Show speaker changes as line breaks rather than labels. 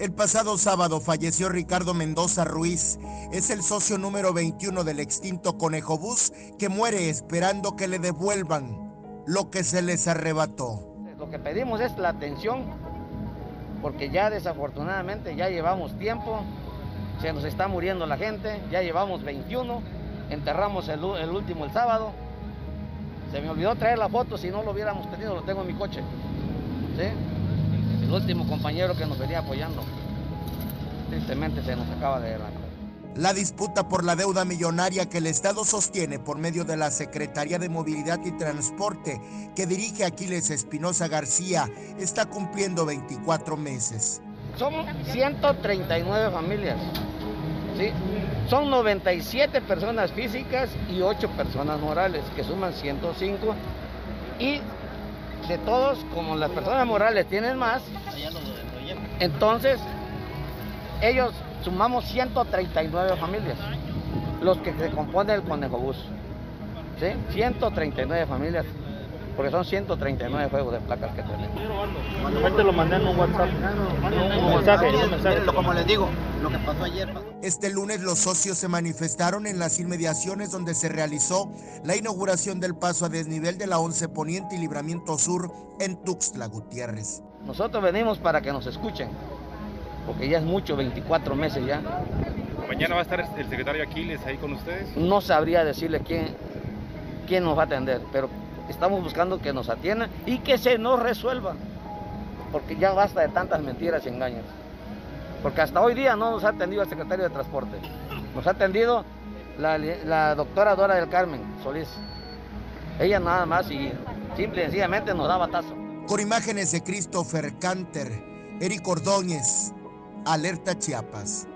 El pasado sábado falleció Ricardo Mendoza Ruiz. Es el socio número 21 del extinto Conejo Bus que muere esperando que le devuelvan lo que se les arrebató.
Lo que pedimos es la atención porque ya desafortunadamente ya llevamos tiempo, se nos está muriendo la gente, ya llevamos 21, enterramos el, último el sábado. Se me olvidó traer la foto, si no lo hubiéramos tenido, lo tengo en mi coche. ¿Sí? El último compañero que nos venía apoyando. Tristemente se nos acaba de la
la disputa por la deuda millonaria que el Estado sostiene por medio de la Secretaría de Movilidad y Transporte que dirige Aquiles Espinosa García está cumpliendo 24 meses.
Son 139 familias. ¿sí? Son 97 personas físicas y 8 personas morales, que suman 105. Y de todos, como las personas morales tienen más, entonces ellos sumamos 139 familias, los que se componen el Conejo Bus. ¿sí? 139 familias, porque son 139 juegos de placas que tenemos.
lo mandé en un WhatsApp, un mensaje, un mensaje.
Como les digo, lo que pasó ayer.
Este lunes los socios se manifestaron en las inmediaciones donde se realizó la inauguración del paso a desnivel de la 11 Poniente y Libramiento Sur en Tuxtla Gutiérrez.
Nosotros venimos para que nos escuchen, porque ya es mucho, 24 meses ya.
¿Mañana va a estar el secretario Aquiles ahí con ustedes?
No sabría decirle quién, quién nos va a atender, pero estamos buscando que nos atiendan y que se nos resuelva, porque ya basta de tantas mentiras y engaños. Porque hasta hoy día no nos ha atendido el secretario de Transporte, nos ha atendido la, doctora Dora del Carmen Solís. Ella nada más y simple y sencillamente nos da batazo.
Con imágenes de Christopher Canter, Eric Ordóñez, Alerta Chiapas.